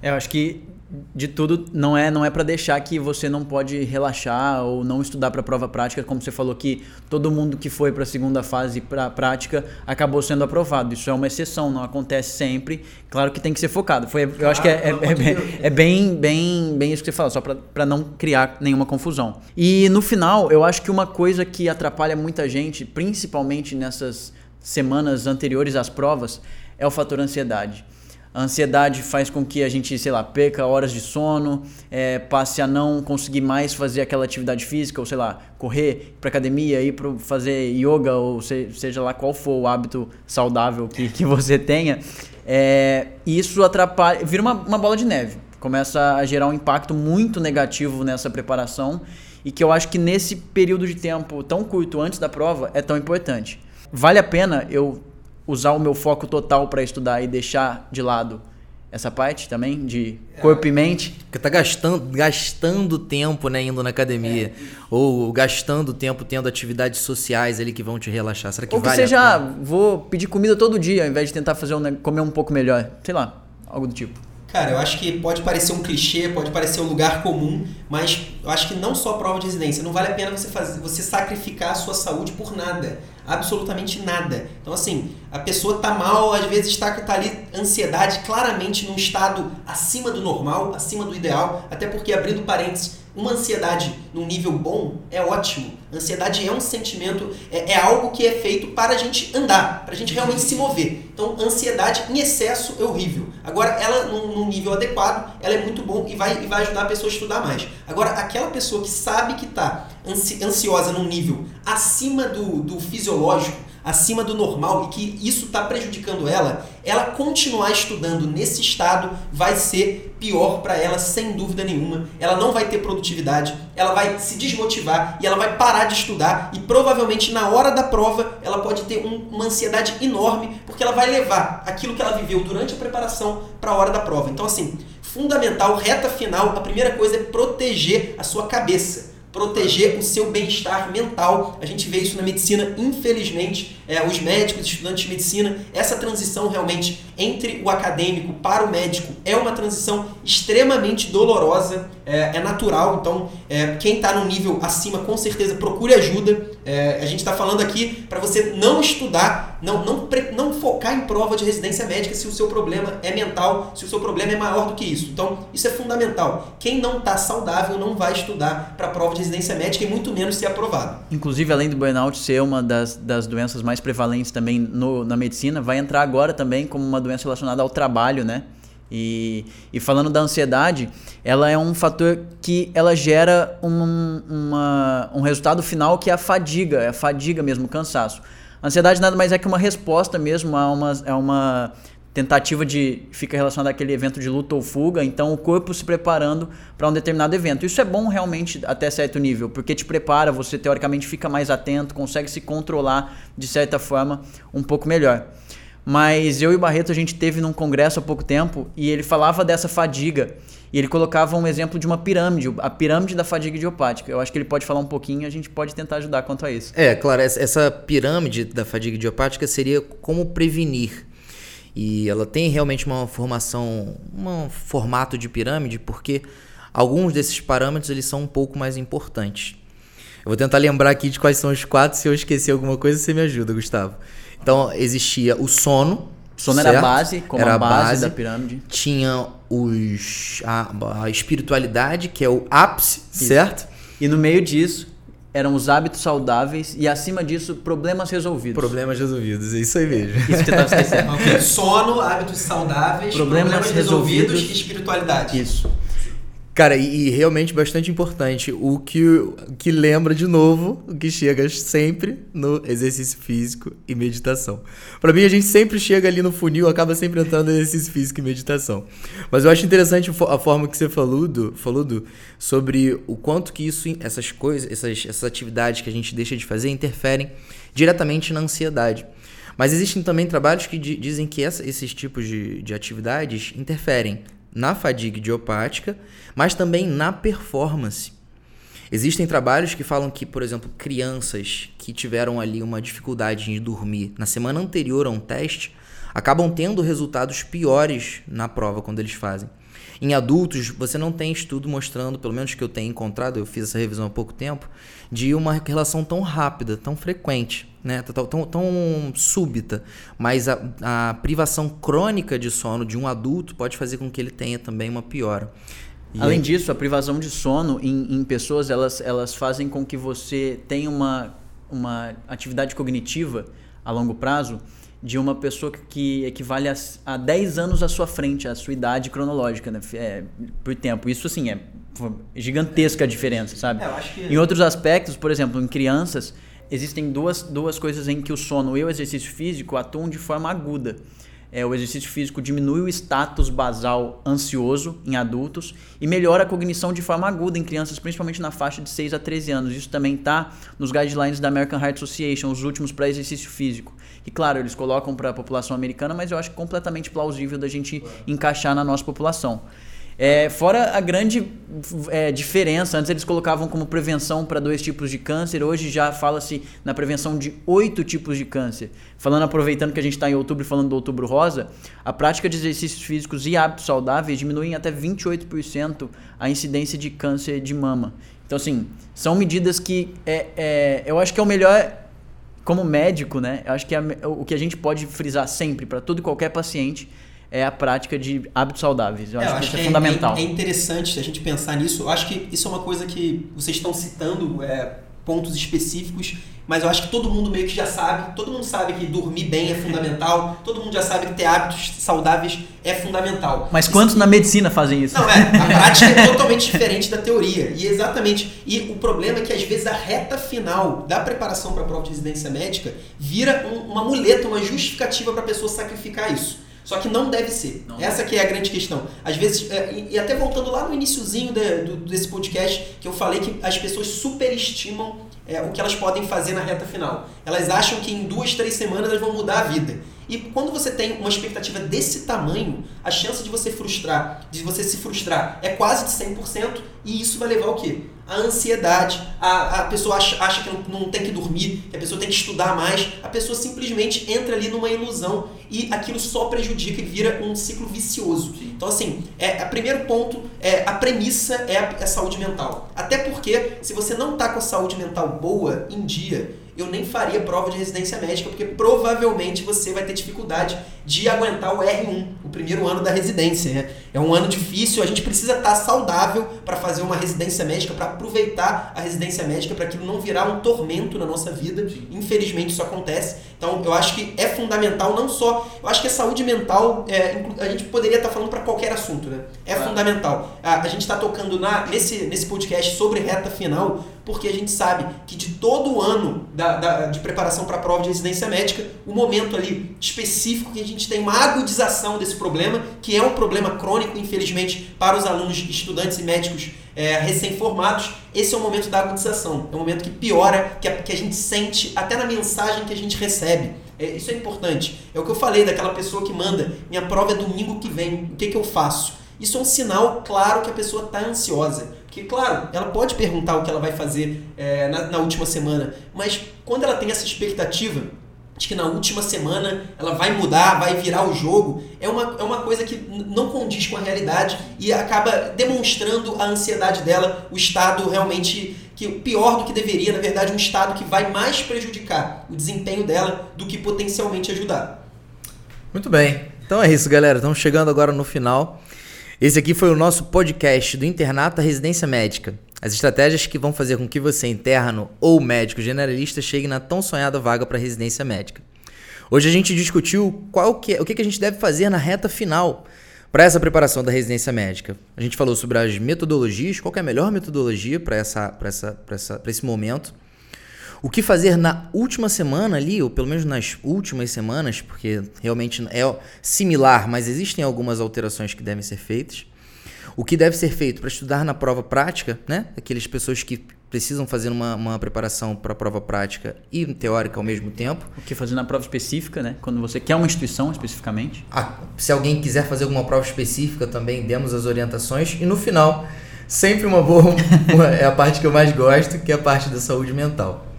Eu acho que de tudo, não é não é para deixar que você não pode relaxar ou não estudar para prova prática, como você falou que todo mundo que foi para a segunda fase para prática acabou sendo aprovado. Isso é uma exceção, não acontece sempre. Claro que tem que ser focado. Foi, eu acho que é, é, é, é, bem, bem, bem isso que você falou, só para não criar nenhuma confusão. E no final, eu acho que uma coisa que atrapalha muita gente, principalmente nessas semanas anteriores às provas, é o fator ansiedade. A ansiedade faz com que a gente, sei lá, perca horas de sono, é, passe a não conseguir mais fazer aquela atividade física, ou sei lá, correr para academia, ir para fazer yoga, ou seja lá qual for o hábito saudável que, que você tenha. É, isso atrapalha, vira uma, uma bola de neve. Começa a gerar um impacto muito negativo nessa preparação e que eu acho que nesse período de tempo tão curto antes da prova é tão importante. Vale a pena eu usar o meu foco total para estudar e deixar de lado essa parte também de corpo e mente. Porque tá gastando, gastando tempo, né, indo na academia. É. Ou gastando tempo tendo atividades sociais ali que vão te relaxar. Será que Ou que vale seja, vou pedir comida todo dia, ao invés de tentar fazer um, comer um pouco melhor. Sei lá, algo do tipo. Cara, eu acho que pode parecer um clichê, pode parecer um lugar comum, mas eu acho que não só prova de residência. Não vale a pena você, fazer, você sacrificar a sua saúde por nada absolutamente nada. Então, assim, a pessoa tá mal, às vezes está tá ali ansiedade claramente num estado acima do normal, acima do ideal, até porque, abrindo parênteses, uma ansiedade num nível bom é ótimo. Ansiedade é um sentimento, é, é algo que é feito para a gente andar, para a gente realmente se mover. Então, ansiedade em excesso é horrível. Agora, ela num, num, nível adequado, ela é muito bom e vai, e vai ajudar a pessoa a estudar mais. Agora, aquela pessoa que sabe que está ansi, ansiosa num nível acima do, do fisiológico, acima do normal e que isso está prejudicando ela, ela continuar estudando nesse estado vai ser pior para ela, sem dúvida nenhuma. Ela não vai ter produtividade, ela vai se desmotivar e ela vai parar de estudar e provavelmente na hora da prova ela pode ter um, uma ansiedade enorme porque ela vai levar aquilo que ela viveu durante a preparação para a hora da prova. Então assim, fundamental, reta final, a primeira coisa é proteger a sua cabeça proteger o seu bem-estar mental. A gente vê isso na medicina, infelizmente, é, os médicos, estudantes de medicina, essa transição realmente entre o acadêmico para o médico é uma transição extremamente dolorosa, é, é natural. Então, é, quem está no nível acima, com certeza, procure ajuda. É, a gente está falando aqui para você não estudar, não, não, não focar em prova de residência médica se o seu problema é mental, se o seu problema é maior do que isso. Então, isso é fundamental. Quem não está saudável não vai estudar para prova de residência médica e muito menos ser aprovado. Inclusive, além do burnout ser uma das, das doenças mais prevalentes também no, na medicina, vai entrar agora também como uma doença relacionada ao trabalho, né? E, e falando da ansiedade, ela é um fator que ela gera um, uma, um resultado final que é a fadiga, é a fadiga mesmo, o cansaço. A ansiedade nada mais é que uma resposta mesmo a uma, é uma tentativa de fica relacionada àquele evento de luta ou fuga, então o corpo se preparando para um determinado evento. Isso é bom realmente até certo nível, porque te prepara, você teoricamente fica mais atento, consegue se controlar de certa forma um pouco melhor. Mas eu e o Barreto a gente teve num congresso há pouco tempo e ele falava dessa fadiga e ele colocava um exemplo de uma pirâmide, a pirâmide da fadiga idiopática. Eu acho que ele pode falar um pouquinho e a gente pode tentar ajudar quanto a isso. É, claro, essa pirâmide da fadiga idiopática seria como prevenir e ela tem realmente uma formação, um formato de pirâmide, porque alguns desses parâmetros eles são um pouco mais importantes. Eu vou tentar lembrar aqui de quais são os quatro. Se eu esquecer alguma coisa, você me ajuda, Gustavo. Então, existia o sono. O sono certo? era a base, como era a base, base da pirâmide. Tinha os, a, a espiritualidade, que é o ápice, Isso. certo? E no meio disso, eram os hábitos saudáveis e acima disso problemas resolvidos. Problemas resolvidos, é isso aí mesmo. Isso que você estava esquecendo. Sono, hábitos saudáveis, problemas, problemas resolvidos, resolvidos, e espiritualidade. Isso. Cara, e, e, realmente bastante importante, o que, que lembra de novo, o que chega sempre no exercício físico e meditação. Para mim, a gente sempre chega ali no funil, acaba sempre entrando no exercício físico e meditação. Mas eu acho interessante a forma que você falou, do, falou do, sobre o quanto que isso, essas coisas, essas, essas atividades que a gente deixa de fazer interferem diretamente na ansiedade. Mas existem também trabalhos que dizem que essa, esses tipos de, de atividades interferem na fadiga idiopática, mas também na performance. Existem trabalhos que falam que, por exemplo, crianças que tiveram ali uma dificuldade em dormir na semana anterior a um teste acabam tendo resultados piores na prova quando eles fazem. Em adultos, você não tem estudo mostrando, pelo menos que eu tenha encontrado, eu fiz essa revisão há pouco tempo, de uma relação tão rápida, tão frequente, né? tão, tão, tão súbita. Mas a, a privação crônica de sono de um adulto pode fazer com que ele tenha também uma piora. E Além aí... disso, a privação de sono em, em pessoas, elas, elas fazem com que você tenha uma, uma atividade cognitiva a longo prazo de uma pessoa que equivale a, a 10 anos à sua frente, a sua idade cronológica, né? É, por tempo. Isso, assim, é gigantesca a diferença, sabe? É, que... Em outros aspectos, por exemplo, em crianças, existem duas, duas coisas em que o sono e o exercício físico atuam de forma aguda é, o exercício físico diminui o status basal ansioso em adultos e melhora a cognição de forma aguda em crianças, principalmente na faixa de 6 a 13 anos. Isso também está nos guidelines da American Heart Association, os últimos para exercício físico. E claro, eles colocam para a população americana, mas eu acho completamente plausível da gente encaixar na nossa população. É, fora a grande é, diferença, antes eles colocavam como prevenção para dois tipos de câncer, hoje já fala-se na prevenção de oito tipos de câncer. Falando, aproveitando que a gente está em outubro falando do outubro rosa, a prática de exercícios físicos e hábitos saudáveis diminuem até 28% a incidência de câncer de mama. Então, assim, são medidas que é, é eu acho que é o melhor como médico, né? Eu acho que é o que a gente pode frisar sempre para todo e qualquer paciente é a prática de hábitos saudáveis. Eu, é, acho, eu que isso é, é fundamental. É, interessante a gente pensar nisso. Eu acho que isso é uma coisa que vocês estão citando é, pontos específicos, mas eu acho que todo mundo meio que já sabe. Todo mundo sabe que dormir bem é fundamental. todo mundo já sabe que ter hábitos saudáveis é fundamental. Mas quantos na medicina fazem isso? Não, é. A prática é totalmente diferente da teoria. E exatamente. E o problema é que às vezes a reta final da preparação para a prova de residência médica vira um, uma muleta, uma justificativa para a pessoa sacrificar isso. Só que não deve ser. Não. Essa que é a grande questão. Às vezes, é, e até voltando lá no iníciozinho desse podcast, que eu falei que as pessoas superestimam é, o que elas podem fazer na reta final. Elas acham que em duas, três semanas elas vão mudar a vida. E quando você tem uma expectativa desse tamanho, a chance de você frustrar, de você se frustrar, é quase de 100%, e isso vai levar ao quê? a ansiedade, a, a pessoa acha, acha que não, não tem que dormir, que a pessoa tem que estudar mais, a pessoa simplesmente entra ali numa ilusão e aquilo só prejudica e vira um ciclo vicioso. Então, assim, é, o primeiro ponto, é, a premissa é a, é a saúde mental. Até porque, se você não está com a saúde mental boa em dia, eu nem faria prova de residência médica, porque provavelmente você vai ter dificuldade de aguentar o R1, o primeiro ano da residência. Né? É um ano difícil, a gente precisa estar saudável para fazer uma residência médica, para aproveitar a residência médica, para aquilo não virar um tormento na nossa vida. Infelizmente isso acontece. Então eu acho que é fundamental, não só. Eu acho que a saúde mental, é, a gente poderia estar falando para qualquer assunto, né? É claro. fundamental. A, a gente está tocando na, nesse, nesse podcast sobre reta final, porque a gente sabe que de todo o ano da, da, de preparação para a prova de residência médica, o momento ali específico que a gente tem uma agudização desse problema, que é um problema crônico, infelizmente, para os alunos, estudantes e médicos é, recém-formados, esse é o momento da agudização. É o momento que piora, que a, que a gente sente até na mensagem que a gente recebe. É, isso é importante. É o que eu falei daquela pessoa que manda, minha prova é domingo que vem, o que, que eu faço? Isso é um sinal claro que a pessoa está ansiosa. Porque, claro, ela pode perguntar o que ela vai fazer é, na, na última semana, mas quando ela tem essa expectativa, de que na última semana ela vai mudar, vai virar o jogo, é uma, é uma coisa que não condiz com a realidade e acaba demonstrando a ansiedade dela, o estado realmente que pior do que deveria, na verdade, um estado que vai mais prejudicar o desempenho dela do que potencialmente ajudar. Muito bem. Então é isso, galera. Estamos chegando agora no final. Esse aqui foi o nosso podcast do Internato à Residência Médica. As estratégias que vão fazer com que você, interno ou médico generalista, chegue na tão sonhada vaga para residência médica. Hoje a gente discutiu qual que é, o que, que a gente deve fazer na reta final para essa preparação da residência médica. A gente falou sobre as metodologias, qual é a melhor metodologia para essa, essa, essa, esse momento. O que fazer na última semana ali, ou pelo menos nas últimas semanas, porque realmente é similar, mas existem algumas alterações que devem ser feitas. O que deve ser feito para estudar na prova prática, né? Aquelas pessoas que precisam fazer uma, uma preparação para a prova prática e teórica ao mesmo tempo. O que fazer na prova específica, né? Quando você quer uma instituição especificamente. Ah, se alguém quiser fazer alguma prova específica também, demos as orientações. E no final, sempre uma boa. é a parte que eu mais gosto, que é a parte da saúde mental.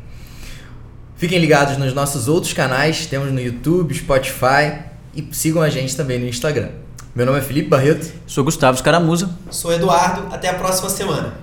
Fiquem ligados nos nossos outros canais, temos no YouTube, Spotify e sigam a gente também no Instagram. Meu nome é Felipe Barreto. Sou Gustavo Scaramuza. Sou Eduardo. Até a próxima semana.